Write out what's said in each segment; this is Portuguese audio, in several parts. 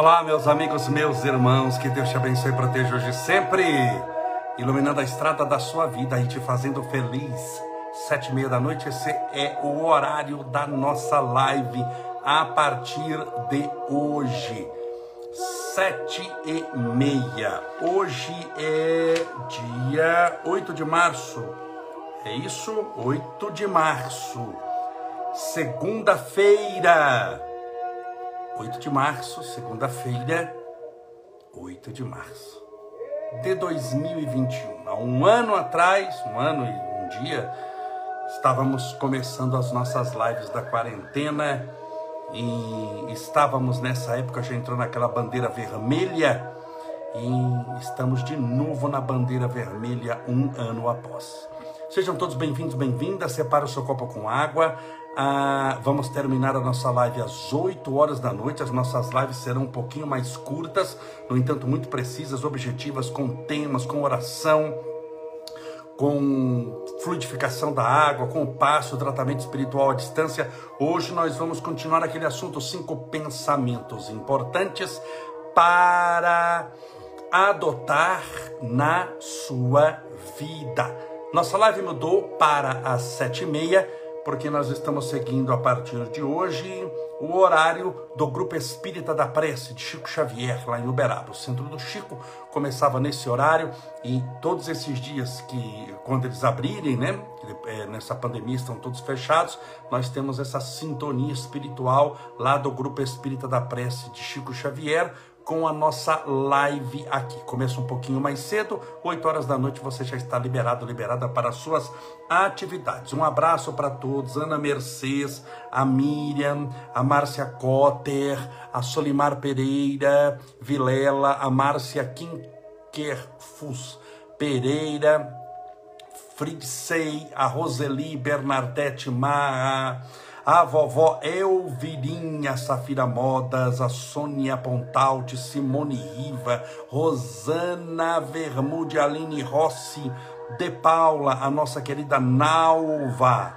Olá, meus amigos, meus irmãos, que Deus te abençoe e proteja hoje sempre, iluminando a estrada da sua vida e te fazendo feliz. Sete e meia da noite, esse é o horário da nossa live a partir de hoje. Sete e meia. Hoje é dia 8 de março. É isso? 8 de março. Segunda-feira. 8 de março, segunda-feira, 8 de março de 2021. Há um ano atrás, um ano e um dia, estávamos começando as nossas lives da quarentena e estávamos nessa época, já entrou naquela bandeira vermelha e estamos de novo na bandeira vermelha um ano após. Sejam todos bem-vindos, bem-vindas. Separe o seu copo com água. Ah, vamos terminar a nossa live às 8 horas da noite. As nossas lives serão um pouquinho mais curtas, no entanto, muito precisas, objetivas, com temas, com oração, com fluidificação da água, com o passo, tratamento espiritual à distância. Hoje nós vamos continuar aquele assunto: cinco pensamentos importantes para adotar na sua vida. Nossa live mudou para as sete e meia porque nós estamos seguindo a partir de hoje o horário do Grupo Espírita da Prece de Chico Xavier, lá em Uberaba. O centro do Chico começava nesse horário e todos esses dias que, quando eles abrirem, né, é, nessa pandemia estão todos fechados, nós temos essa sintonia espiritual lá do Grupo Espírita da Prece de Chico Xavier, com a nossa live aqui. Começa um pouquinho mais cedo, 8 horas da noite você já está liberado, liberada para as suas atividades. Um abraço para todos, Ana Mercedes, a Miriam, a Márcia Cotter, a Solimar Pereira, Vilela, a Márcia Quinquerfus Pereira, Fridsei, a Roseli Bernardete Marra, a vovó Elvirinha Safira Modas, a Sônia Pontalti, Simone Riva, Rosana Vermude, Aline Rossi, De Paula, a nossa querida Nalva,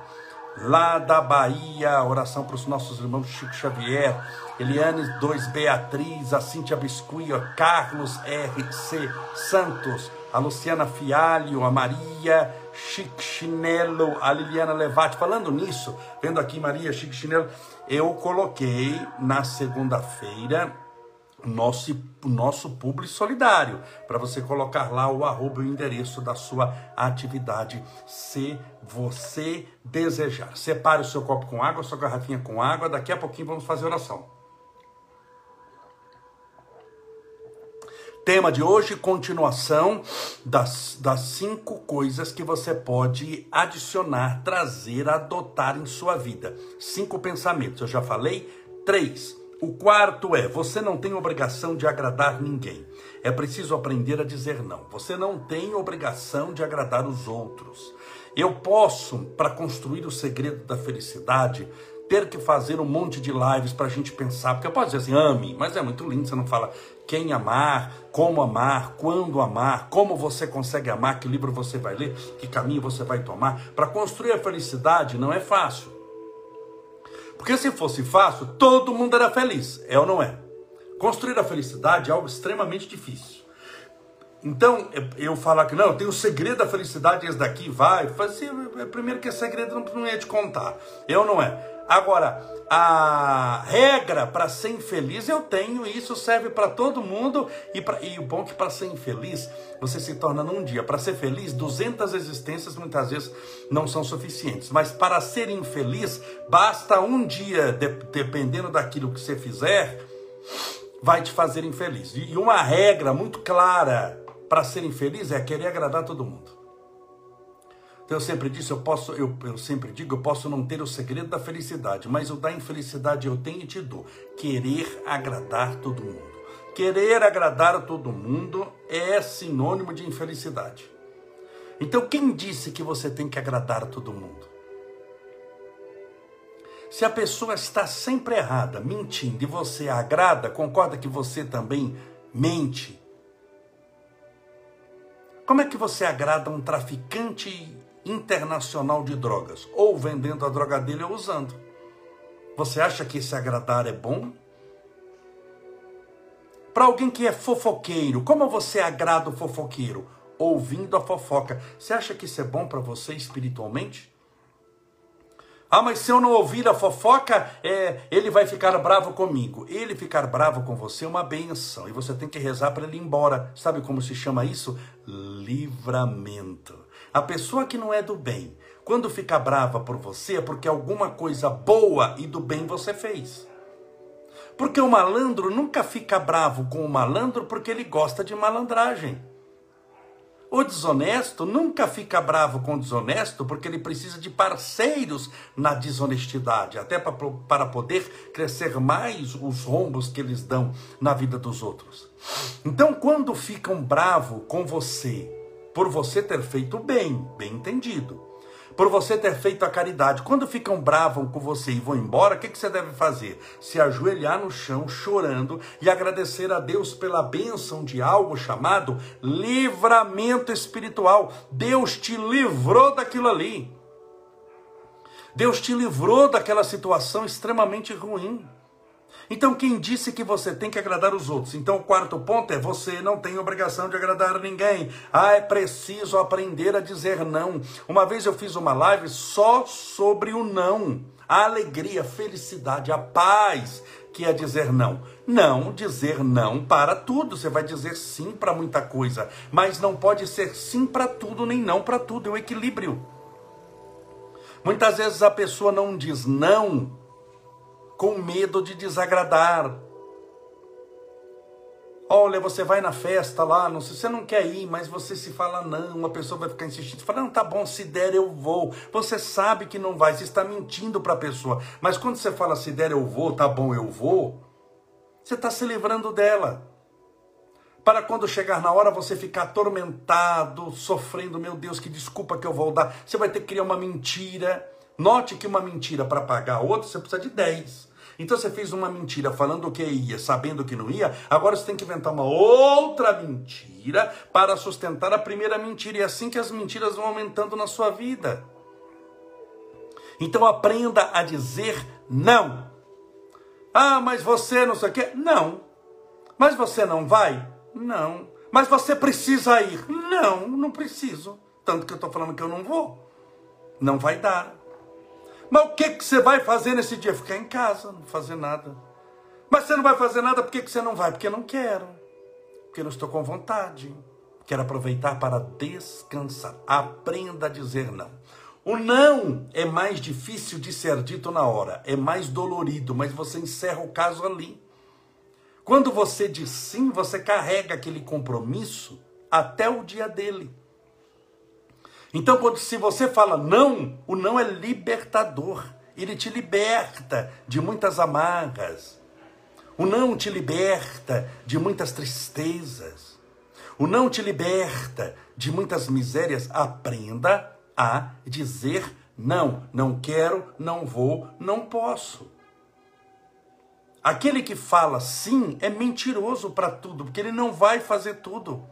lá da Bahia, oração para os nossos irmãos Chico Xavier, Eliane 2 Beatriz, a Cíntia Biscuia, Carlos R.C. Santos, a Luciana Fialho, a Maria Chique Chinelo, a Liliana Levati. Falando nisso, vendo aqui Maria Chique Chinelo, eu coloquei na segunda-feira nosso, nosso publi solidário, para você colocar lá o arroba o endereço da sua atividade, se você desejar. Separe o seu copo com água, sua garrafinha com água, daqui a pouquinho vamos fazer oração. Tema de hoje, continuação das, das cinco coisas que você pode adicionar, trazer, adotar em sua vida. Cinco pensamentos, eu já falei. Três. O quarto é: você não tem obrigação de agradar ninguém. É preciso aprender a dizer não. Você não tem obrigação de agradar os outros. Eu posso, para construir o segredo da felicidade, ter que fazer um monte de lives para a gente pensar, porque eu posso dizer assim, ame, mas é muito lindo, você não fala quem amar, como amar, quando amar, como você consegue amar, que livro você vai ler, que caminho você vai tomar. Para construir a felicidade não é fácil. Porque se fosse fácil, todo mundo era feliz, é ou não é? Construir a felicidade é algo extremamente difícil. Então, eu falar que não, eu tenho o segredo da felicidade, esse daqui vai, assim, primeiro que esse segredo não, não ia te contar, eu não é. Agora, a regra para ser infeliz eu tenho, e isso serve para todo mundo. E, pra, e o bom é que para ser infeliz, você se torna num dia. Para ser feliz, 200 existências muitas vezes não são suficientes. Mas para ser infeliz, basta um dia, de, dependendo daquilo que você fizer, vai te fazer infeliz. E uma regra muito clara para ser infeliz é querer agradar todo mundo. Então eu sempre disse, eu posso, eu, eu sempre digo, eu posso não ter o segredo da felicidade, mas o da infelicidade eu tenho e te dou. Querer agradar todo mundo. Querer agradar todo mundo é sinônimo de infelicidade. Então quem disse que você tem que agradar todo mundo? Se a pessoa está sempre errada, mentindo, e você agrada, concorda que você também mente? Como é que você agrada um traficante internacional de drogas, ou vendendo a droga dele ou usando. Você acha que esse agradar é bom? Para alguém que é fofoqueiro, como você agrada o fofoqueiro? Ouvindo a fofoca. Você acha que isso é bom para você espiritualmente? Ah, mas se eu não ouvir a fofoca, é, ele vai ficar bravo comigo. Ele ficar bravo com você é uma benção. E você tem que rezar para ele ir embora. Sabe como se chama isso? Livramento. A pessoa que não é do bem, quando fica brava por você, é porque alguma coisa boa e do bem você fez. Porque o malandro nunca fica bravo com o malandro porque ele gosta de malandragem. O desonesto nunca fica bravo com o desonesto porque ele precisa de parceiros na desonestidade, até para poder crescer mais os rombos que eles dão na vida dos outros. Então, quando ficam bravo com você, por você ter feito bem, bem entendido, por você ter feito a caridade. Quando ficam bravos com você e vão embora, o que, que você deve fazer? Se ajoelhar no chão, chorando e agradecer a Deus pela bênção de algo chamado livramento espiritual. Deus te livrou daquilo ali. Deus te livrou daquela situação extremamente ruim. Então, quem disse que você tem que agradar os outros? Então, o quarto ponto é: você não tem obrigação de agradar ninguém. Ah, é preciso aprender a dizer não. Uma vez eu fiz uma live só sobre o não. A alegria, a felicidade, a paz que é dizer não. Não dizer não para tudo. Você vai dizer sim para muita coisa, mas não pode ser sim para tudo nem não para tudo. É o equilíbrio. Muitas vezes a pessoa não diz não com medo de desagradar. Olha, você vai na festa lá, não sei, você não quer ir, mas você se fala não, uma pessoa vai ficar insistindo, fala, não, tá bom, se der eu vou. Você sabe que não vai, você está mentindo para a pessoa. Mas quando você fala se der eu vou, tá bom, eu vou, você está se livrando dela. Para quando chegar na hora você ficar atormentado, sofrendo, meu Deus, que desculpa que eu vou dar. Você vai ter que criar uma mentira. Note que uma mentira para pagar outra, você precisa de 10. Então você fez uma mentira falando que ia, sabendo que não ia, agora você tem que inventar uma outra mentira para sustentar a primeira mentira. E é assim que as mentiras vão aumentando na sua vida. Então aprenda a dizer não. Ah, mas você não sei o quê? Não. Mas você não vai? Não. Mas você precisa ir? Não, não preciso. Tanto que eu estou falando que eu não vou. Não vai dar. Mas o que, que você vai fazer nesse dia? Ficar em casa, não fazer nada. Mas você não vai fazer nada, por que, que você não vai? Porque não quero. Porque não estou com vontade. Quero aproveitar para descansar. Aprenda a dizer não. O não é mais difícil de ser dito na hora, é mais dolorido, mas você encerra o caso ali. Quando você diz sim, você carrega aquele compromisso até o dia dele. Então, quando, se você fala não, o não é libertador. Ele te liberta de muitas amarras. O não te liberta de muitas tristezas. O não te liberta de muitas misérias. Aprenda a dizer não. Não quero, não vou, não posso. Aquele que fala sim é mentiroso para tudo, porque ele não vai fazer tudo.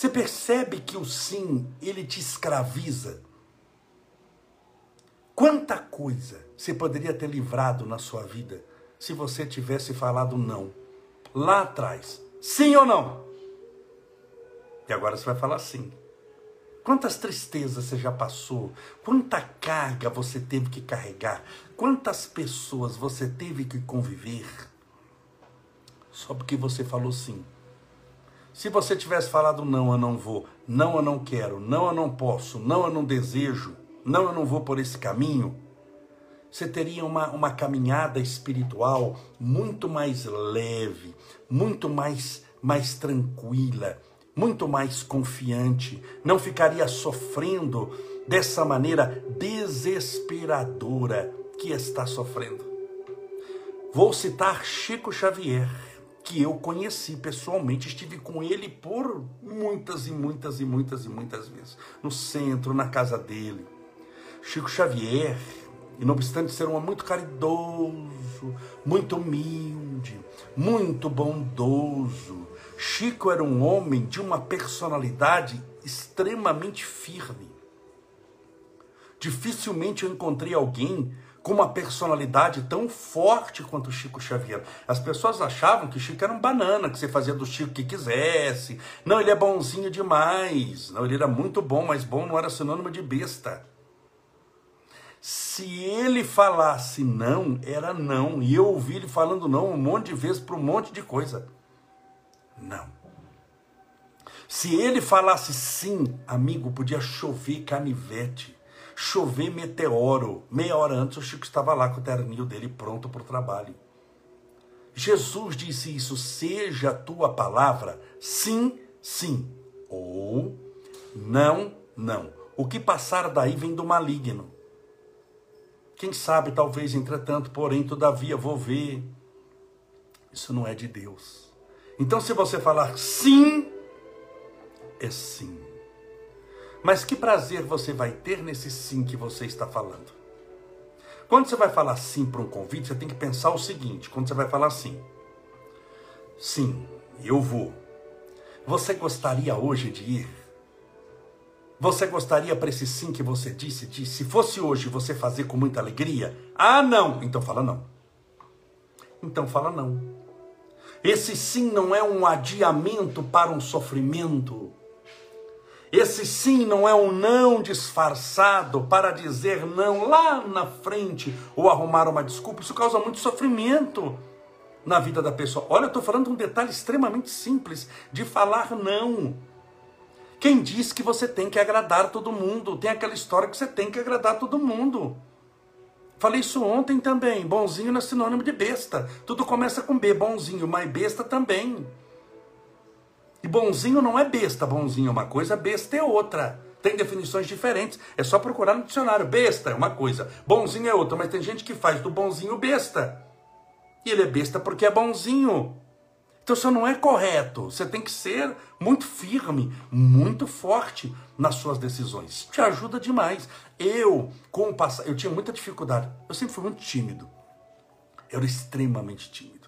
Você percebe que o sim, ele te escraviza? Quanta coisa você poderia ter livrado na sua vida se você tivesse falado não lá atrás? Sim ou não? E agora você vai falar sim. Quantas tristezas você já passou? Quanta carga você teve que carregar? Quantas pessoas você teve que conviver? Só porque você falou sim. Se você tivesse falado não, eu não vou, não, eu não quero, não, eu não posso, não, eu não desejo, não, eu não vou por esse caminho, você teria uma, uma caminhada espiritual muito mais leve, muito mais, mais tranquila, muito mais confiante, não ficaria sofrendo dessa maneira desesperadora que está sofrendo. Vou citar Chico Xavier que eu conheci pessoalmente, estive com ele por muitas e muitas e muitas e muitas vezes, no centro, na casa dele. Chico Xavier, e não obstante ser um homem muito caridoso, muito humilde, muito bondoso, Chico era um homem de uma personalidade extremamente firme. Dificilmente eu encontrei alguém com uma personalidade tão forte quanto o Chico Xavier. As pessoas achavam que Chico era um banana, que você fazia do Chico o que quisesse. Não, ele é bonzinho demais. Não, ele era muito bom, mas bom não era sinônimo de besta. Se ele falasse não, era não. E eu ouvi ele falando não um monte de vezes para um monte de coisa. Não. Se ele falasse sim, amigo, podia chover canivete chover meteoro. Meia hora antes o Chico estava lá com o terninho dele pronto para o trabalho. Jesus disse isso: seja a tua palavra sim, sim, ou não, não. O que passar daí vem do maligno. Quem sabe, talvez, entretanto, porém, todavia, vou ver. Isso não é de Deus. Então, se você falar sim, é sim. Mas que prazer você vai ter nesse sim que você está falando? Quando você vai falar sim para um convite, você tem que pensar o seguinte: quando você vai falar sim, sim, eu vou. Você gostaria hoje de ir? Você gostaria para esse sim que você disse, de, se fosse hoje você fazer com muita alegria? Ah, não! Então fala não. Então fala não. Esse sim não é um adiamento para um sofrimento. Esse sim não é um não disfarçado para dizer não lá na frente ou arrumar uma desculpa. Isso causa muito sofrimento na vida da pessoa. Olha, eu estou falando de um detalhe extremamente simples de falar não. Quem diz que você tem que agradar todo mundo? Tem aquela história que você tem que agradar todo mundo. Falei isso ontem também. Bonzinho não é sinônimo de besta. Tudo começa com B, bonzinho, mas besta também. E bonzinho não é besta, bonzinho é uma coisa, besta é outra. Tem definições diferentes. É só procurar no dicionário. Besta é uma coisa, bonzinho é outra. Mas tem gente que faz do bonzinho besta. E ele é besta porque é bonzinho. Então isso não é correto. Você tem que ser muito firme, muito forte nas suas decisões. Isso te ajuda demais. Eu, com o passado, eu tinha muita dificuldade. Eu sempre fui muito tímido. Eu era extremamente tímido.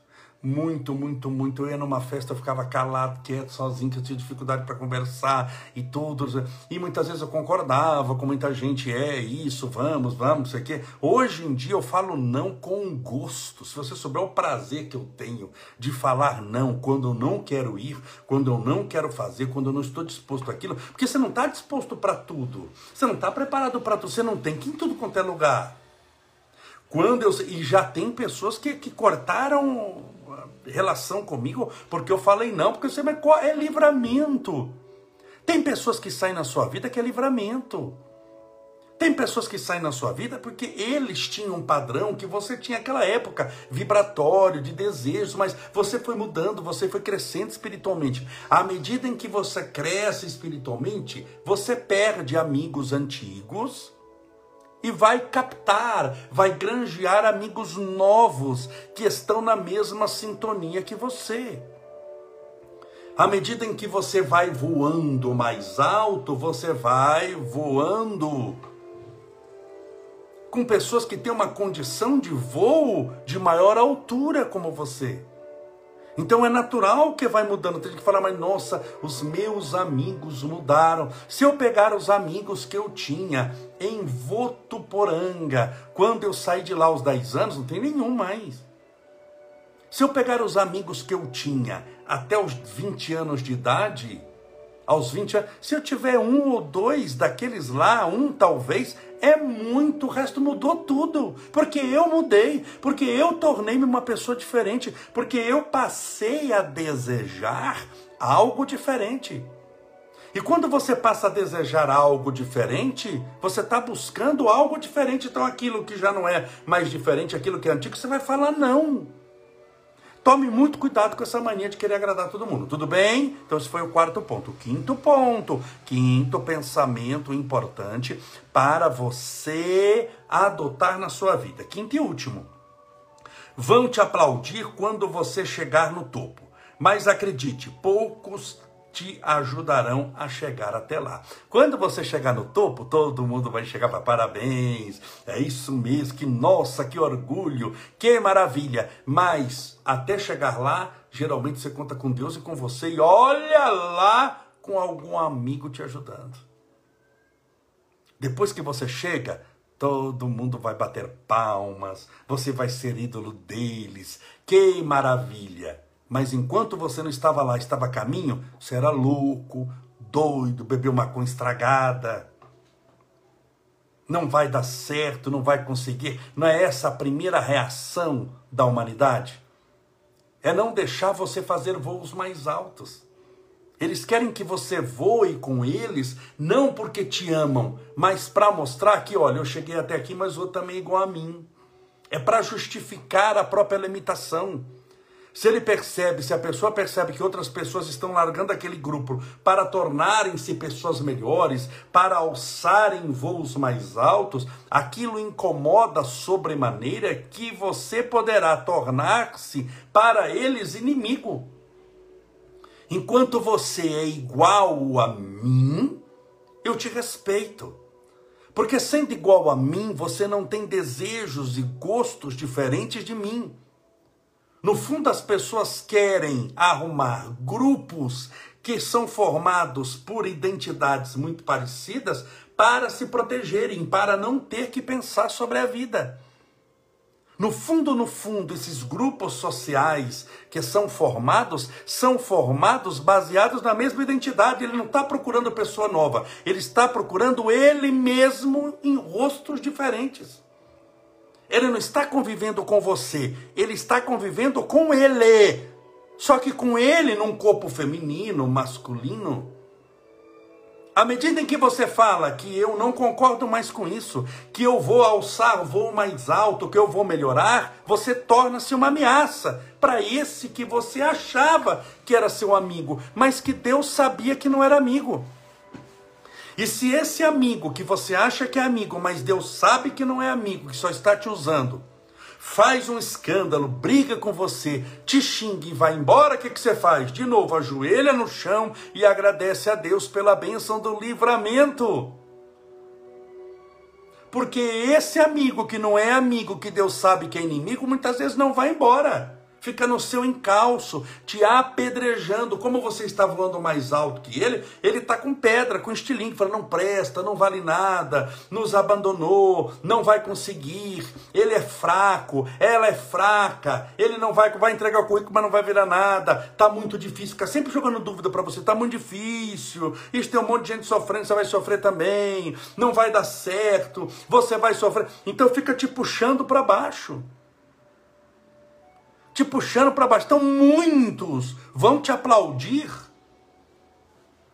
Muito, muito, muito. Eu ia numa festa, eu ficava calado, quieto, sozinho, que eu tinha dificuldade para conversar e tudo. E muitas vezes eu concordava com muita gente, é isso, vamos, vamos, sei o quê. Hoje em dia eu falo não com gosto. Se você souber o prazer que eu tenho de falar não quando eu não quero ir, quando eu não quero fazer, quando eu não estou disposto àquilo, porque você não está disposto para tudo. Você não está preparado para tudo, você não tem que ir em tudo quanto é lugar. Quando eu, e já tem pessoas que, que cortaram relação comigo porque eu falei não, porque você é livramento. Tem pessoas que saem na sua vida que é livramento. Tem pessoas que saem na sua vida porque eles tinham um padrão que você tinha naquela época, vibratório, de desejos, mas você foi mudando, você foi crescendo espiritualmente. À medida em que você cresce espiritualmente, você perde amigos antigos e vai captar, vai granjear amigos novos que estão na mesma sintonia que você. À medida em que você vai voando mais alto, você vai voando com pessoas que têm uma condição de voo de maior altura como você. Então é natural que vai mudando. Tem que falar, mas nossa, os meus amigos mudaram. Se eu pegar os amigos que eu tinha em Votuporanga, quando eu saí de lá aos 10 anos, não tem nenhum mais. Se eu pegar os amigos que eu tinha até os 20 anos de idade, aos 20 anos, se eu tiver um ou dois daqueles lá, um talvez, é muito, o resto mudou tudo. Porque eu mudei, porque eu tornei-me uma pessoa diferente, porque eu passei a desejar algo diferente. E quando você passa a desejar algo diferente, você está buscando algo diferente. Então aquilo que já não é mais diferente, aquilo que é antigo, você vai falar não. Tome muito cuidado com essa mania de querer agradar todo mundo. Tudo bem? Então, esse foi o quarto ponto. O quinto ponto, quinto pensamento importante para você adotar na sua vida. Quinto e último. Vão te aplaudir quando você chegar no topo. Mas acredite, poucos te ajudarão a chegar até lá. Quando você chegar no topo, todo mundo vai chegar para parabéns. É isso mesmo, que nossa, que orgulho, que maravilha. Mas até chegar lá, geralmente você conta com Deus e com você e olha lá com algum amigo te ajudando. Depois que você chega, todo mundo vai bater palmas, você vai ser ídolo deles. Que maravilha! Mas enquanto você não estava lá, estava a caminho, você era louco, doido, bebeu maconha estragada. Não vai dar certo, não vai conseguir. Não é essa a primeira reação da humanidade? É não deixar você fazer voos mais altos. Eles querem que você voe com eles, não porque te amam, mas para mostrar que, olha, eu cheguei até aqui, mas outro também é igual a mim. É para justificar a própria limitação. Se ele percebe, se a pessoa percebe que outras pessoas estão largando aquele grupo para tornarem-se pessoas melhores, para alçarem voos mais altos, aquilo incomoda sobremaneira que você poderá tornar-se para eles inimigo. Enquanto você é igual a mim, eu te respeito. Porque sendo igual a mim, você não tem desejos e gostos diferentes de mim. No fundo, as pessoas querem arrumar grupos que são formados por identidades muito parecidas para se protegerem, para não ter que pensar sobre a vida. No fundo, no fundo, esses grupos sociais que são formados, são formados baseados na mesma identidade. Ele não está procurando pessoa nova, ele está procurando ele mesmo em rostos diferentes. Ele não está convivendo com você, ele está convivendo com ele. Só que com ele num corpo feminino, masculino. À medida em que você fala que eu não concordo mais com isso, que eu vou alçar voo mais alto, que eu vou melhorar, você torna-se uma ameaça para esse que você achava que era seu amigo, mas que Deus sabia que não era amigo. E se esse amigo que você acha que é amigo, mas Deus sabe que não é amigo, que só está te usando, faz um escândalo, briga com você, te xinga e vai embora, o que, que você faz? De novo, ajoelha no chão e agradece a Deus pela bênção do livramento. Porque esse amigo que não é amigo, que Deus sabe que é inimigo, muitas vezes não vai embora fica no seu encalço, te apedrejando. Como você está voando mais alto que ele, ele está com pedra, com estilingue, falando: não presta, não vale nada, nos abandonou, não vai conseguir, ele é fraco, ela é fraca, ele não vai, vai entregar o currículo, mas não vai virar nada, está muito difícil. Fica sempre jogando dúvida para você: está muito difícil, isso tem um monte de gente sofrendo, você vai sofrer também, não vai dar certo, você vai sofrer. Então fica te puxando para baixo te puxando para baixo. Então, muitos vão te aplaudir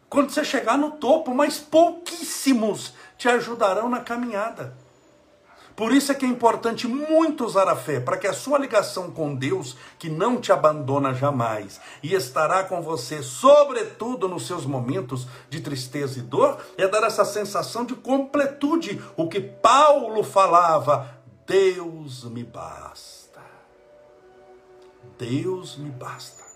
quando você chegar no topo, mas pouquíssimos te ajudarão na caminhada. Por isso é que é importante muito usar a fé, para que a sua ligação com Deus, que não te abandona jamais e estará com você, sobretudo nos seus momentos de tristeza e dor, é dar essa sensação de completude. O que Paulo falava, Deus me basta. Deus me basta.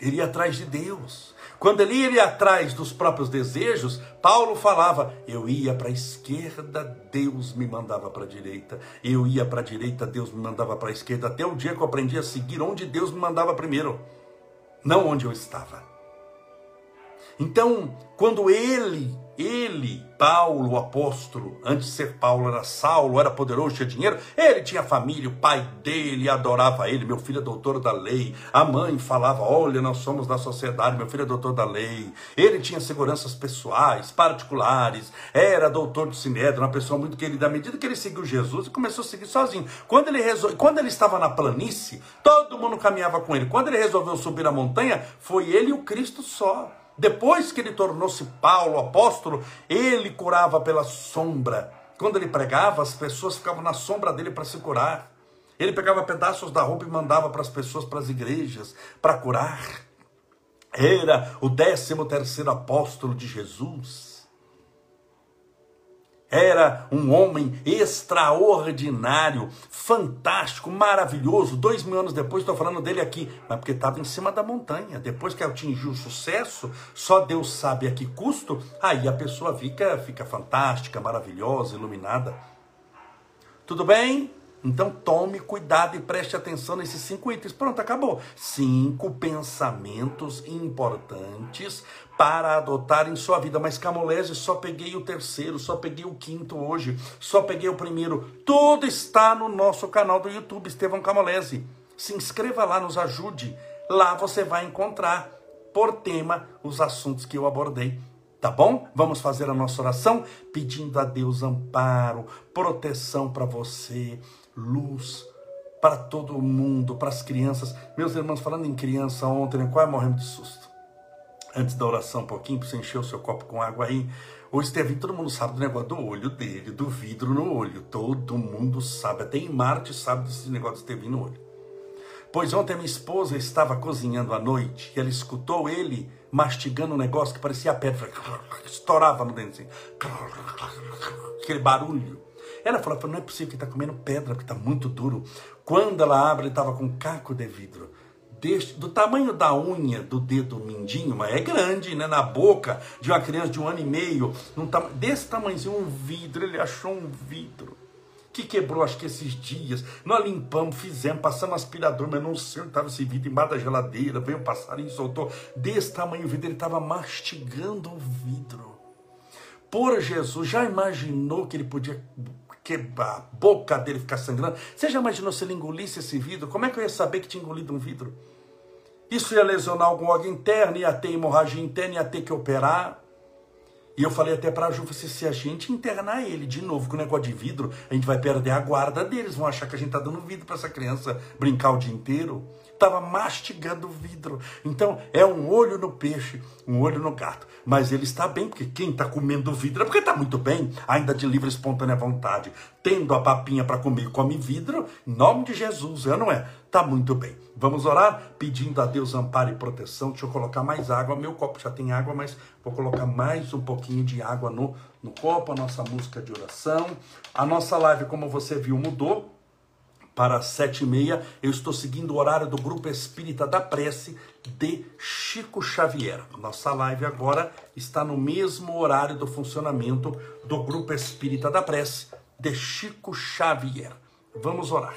Ele ia atrás de Deus. Quando ele ia atrás dos próprios desejos, Paulo falava: Eu ia para a esquerda, Deus me mandava para a direita. Eu ia para a direita, Deus me mandava para a esquerda. Até o dia que eu aprendi a seguir onde Deus me mandava primeiro, não onde eu estava. Então, quando ele ele, Paulo, o apóstolo, antes de ser Paulo, era Saulo, era poderoso, tinha dinheiro. Ele tinha família, o pai dele adorava ele. Meu filho é doutor da lei. A mãe falava: Olha, nós somos da sociedade. Meu filho é doutor da lei. Ele tinha seguranças pessoais, particulares. Era doutor do sinédrio, uma pessoa muito querida. À medida que ele seguiu Jesus, ele começou a seguir sozinho. Quando ele, resol... Quando ele estava na planície, todo mundo caminhava com ele. Quando ele resolveu subir a montanha, foi ele e o Cristo só. Depois que ele tornou-se Paulo, apóstolo, ele curava pela sombra. Quando ele pregava, as pessoas ficavam na sombra dele para se curar. Ele pegava pedaços da roupa e mandava para as pessoas, para as igrejas, para curar. Era o décimo terceiro apóstolo de Jesus. Era um homem extraordinário, fantástico, maravilhoso. Dois mil anos depois, estou falando dele aqui, mas porque estava em cima da montanha. Depois que atingiu o sucesso, só Deus sabe a que custo, aí a pessoa fica, fica fantástica, maravilhosa, iluminada. Tudo bem? Então tome cuidado e preste atenção nesses cinco itens. Pronto, acabou. Cinco pensamentos importantes para adotar em sua vida. Mas Camolese, só peguei o terceiro, só peguei o quinto hoje, só peguei o primeiro. Tudo está no nosso canal do YouTube, Estevão Camolese. Se inscreva lá, nos ajude. Lá você vai encontrar por tema os assuntos que eu abordei. Tá bom? Vamos fazer a nossa oração pedindo a Deus amparo, proteção para você, luz para todo mundo, para as crianças. Meus irmãos, falando em criança ontem, né, quase morrendo de susto. Antes da oração, um pouquinho, para você encher o seu copo com água aí. O Estevinho, todo mundo sabe do negócio do olho dele, do vidro no olho. Todo mundo sabe. Até em Marte sabe desse negócio do Estevinho no olho. Pois ontem minha esposa estava cozinhando à noite e ela escutou ele mastigando um negócio que parecia pedra. Estourava no dente assim. Aquele barulho. Ela falou, não é possível que está comendo pedra, porque está muito duro. Quando ela abre, ele estava com caco de vidro. Deste, do tamanho da unha do dedo mindinho, mas é grande, né? Na boca de uma criança de um ano e meio, desse tamanhozinho, um vidro. Ele achou um vidro que quebrou, acho que esses dias. Nós limpamos, fizemos, passamos aspirador, mas não sei onde estava esse vidro, embaixo da geladeira. Veio um passarinho, soltou. Desse tamanho o vidro, ele estava mastigando o vidro. Por Jesus, já imaginou que ele podia quebrar a boca dele ficar sangrando. Você já imaginou se ele engolisse esse vidro? Como é que eu ia saber que tinha engolido um vidro? Isso ia lesionar algum órgão interno, ia ter hemorragia interna, ia ter que operar. E eu falei até para a Ju, se a gente internar ele de novo com o negócio de vidro, a gente vai perder a guarda deles, vão achar que a gente está dando vidro para essa criança brincar o dia inteiro estava mastigando vidro. Então, é um olho no peixe, um olho no gato. Mas ele está bem, porque quem está comendo vidro é porque está muito bem, ainda de livre e espontânea vontade. Tendo a papinha para comer, come vidro, em nome de Jesus, é não é? Está muito bem. Vamos orar pedindo a Deus amparo e proteção. Deixa eu colocar mais água. Meu copo já tem água, mas vou colocar mais um pouquinho de água no, no copo. A nossa música de oração. A nossa live, como você viu, mudou para sete e meia. Eu estou seguindo o horário do Grupo Espírita da Prece de Chico Xavier. Nossa live agora está no mesmo horário do funcionamento do Grupo Espírita da Prece de Chico Xavier. Vamos orar.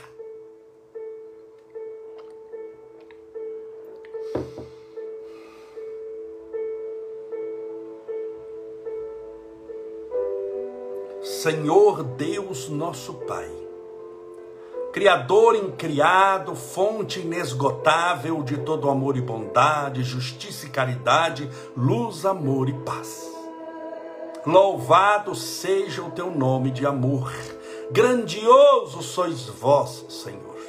Senhor Deus nosso Pai, Criador incriado, fonte inesgotável de todo amor e bondade, justiça e caridade, luz, amor e paz. Louvado seja o teu nome de amor, grandioso sois vós, Senhor.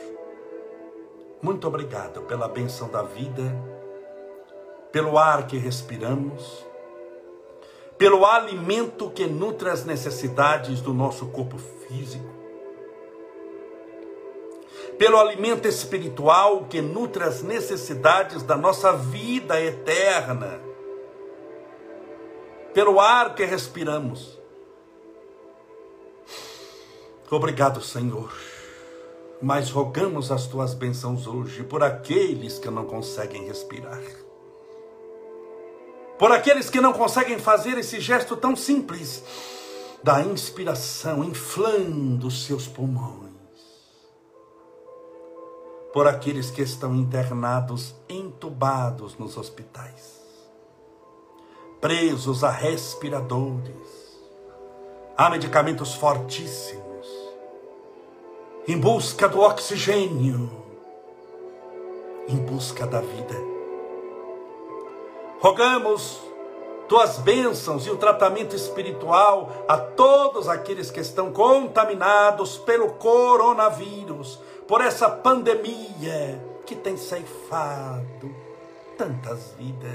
Muito obrigado pela benção da vida, pelo ar que respiramos, pelo alimento que nutre as necessidades do nosso corpo físico pelo alimento espiritual que nutre as necessidades da nossa vida eterna, pelo ar que respiramos. Obrigado, Senhor. Mas rogamos as tuas bênçãos hoje por aqueles que não conseguem respirar. Por aqueles que não conseguem fazer esse gesto tão simples da inspiração, inflando seus pulmões por aqueles que estão internados, entubados nos hospitais, presos a respiradores, a medicamentos fortíssimos, em busca do oxigênio, em busca da vida. Rogamos tuas bênçãos e o tratamento espiritual a todos aqueles que estão contaminados pelo coronavírus por essa pandemia que tem ceifado tantas vidas.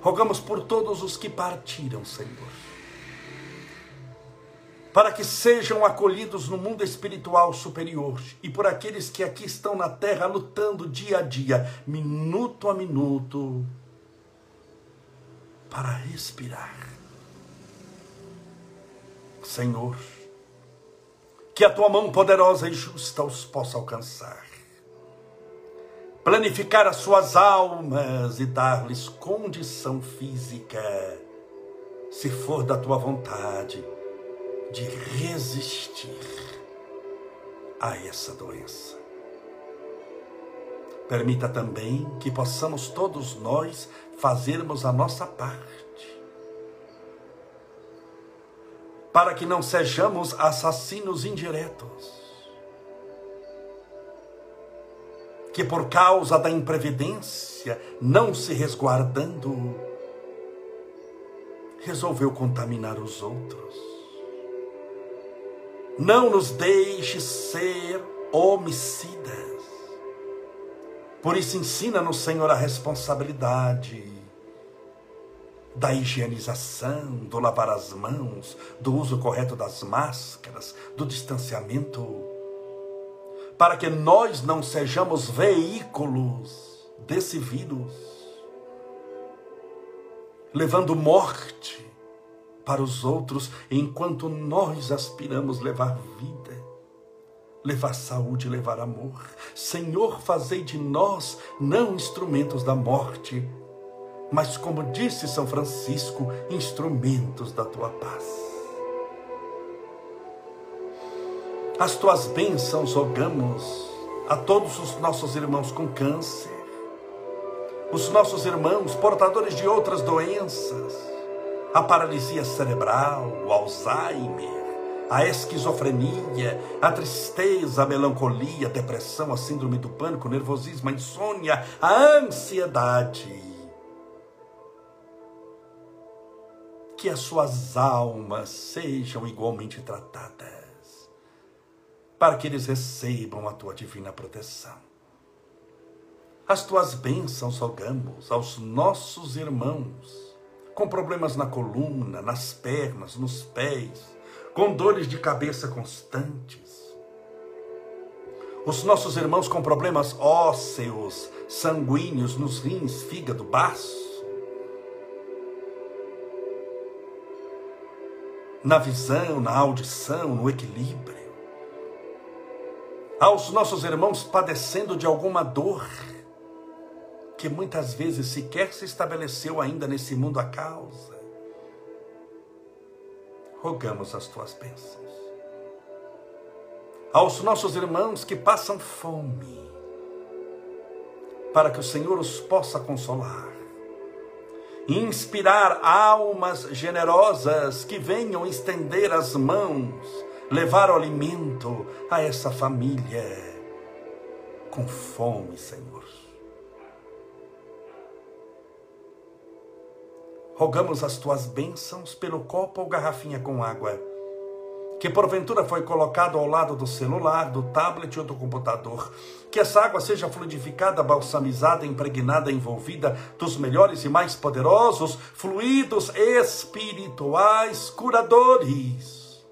Rogamos por todos os que partiram, Senhor, para que sejam acolhidos no mundo espiritual superior e por aqueles que aqui estão na terra lutando dia a dia, minuto a minuto, para respirar. Senhor, que a tua mão poderosa e justa os possa alcançar. Planificar as suas almas e dar-lhes condição física, se for da tua vontade, de resistir a essa doença. Permita também que possamos todos nós fazermos a nossa parte, para que não sejamos assassinos indiretos, que por causa da imprevidência, não se resguardando, resolveu contaminar os outros. Não nos deixe ser homicidas. Por isso, ensina-nos, Senhor, a responsabilidade da higienização, do lavar as mãos, do uso correto das máscaras, do distanciamento, para que nós não sejamos veículos desse vírus, levando morte para os outros, enquanto nós aspiramos levar vida levar saúde, levar amor. Senhor, fazei de nós não instrumentos da morte, mas, como disse São Francisco, instrumentos da tua paz. As tuas bênçãos rogamos a todos os nossos irmãos com câncer, os nossos irmãos portadores de outras doenças, a paralisia cerebral, o Alzheimer, a esquizofrenia, a tristeza, a melancolia, a depressão, a síndrome do pânico, o nervosismo, a insônia, a ansiedade. Que as suas almas sejam igualmente tratadas, para que eles recebam a tua divina proteção. As tuas bênçãos rogamos aos nossos irmãos com problemas na coluna, nas pernas, nos pés, com dores de cabeça constantes. Os nossos irmãos com problemas ósseos, sanguíneos nos rins, fígado, baço. Na visão, na audição, no equilíbrio. Aos nossos irmãos padecendo de alguma dor que muitas vezes sequer se estabeleceu ainda nesse mundo a causa rogamos as tuas bênçãos. Aos nossos irmãos que passam fome, para que o Senhor os possa consolar, inspirar almas generosas que venham estender as mãos, levar o alimento a essa família com fome, Senhor. rogamos as tuas bênçãos pelo copo ou garrafinha com água, que porventura foi colocado ao lado do celular, do tablet ou do computador, que essa água seja fluidificada, balsamizada, impregnada, envolvida dos melhores e mais poderosos fluidos espirituais curadores.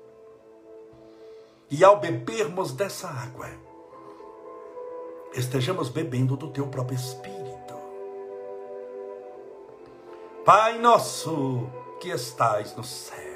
E ao bebermos dessa água, estejamos bebendo do teu próprio Espírito Pai nosso que estais nos céus,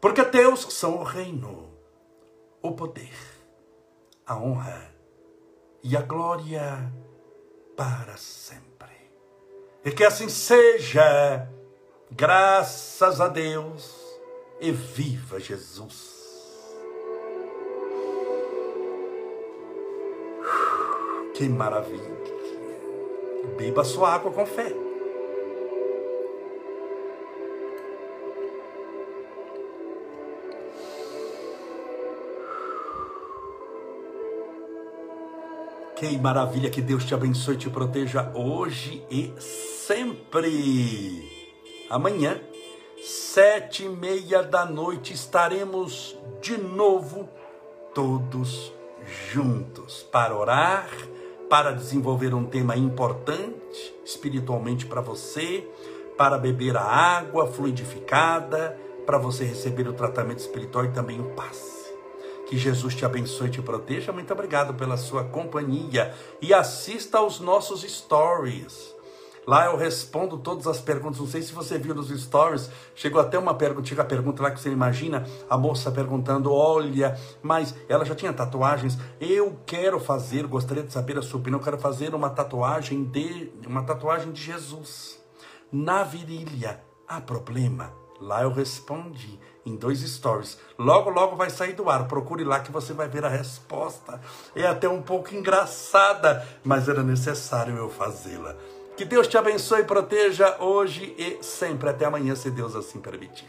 Porque teus são o reino, o poder, a honra e a glória para sempre. E que assim seja, graças a Deus, e viva Jesus. Que maravilha! Beba sua água com fé. Que maravilha, que Deus te abençoe e te proteja hoje e sempre. Amanhã, sete e meia da noite, estaremos de novo todos juntos para orar, para desenvolver um tema importante espiritualmente para você, para beber a água fluidificada, para você receber o tratamento espiritual e também o passe. Que Jesus te abençoe e te proteja. Muito obrigado pela sua companhia. E assista aos nossos stories. Lá eu respondo todas as perguntas. Não sei se você viu nos stories. Chegou até uma pergunta, chega a pergunta lá que você imagina a moça perguntando: Olha, mas ela já tinha tatuagens. Eu quero fazer, gostaria de saber a sua opinião. Eu quero fazer uma tatuagem de uma tatuagem de Jesus na virilha. Há problema? Lá eu respondi em dois stories. Logo, logo vai sair do ar. Procure lá que você vai ver a resposta. É até um pouco engraçada, mas era necessário eu fazê-la. Que Deus te abençoe e proteja hoje e sempre. Até amanhã, se Deus assim permitir.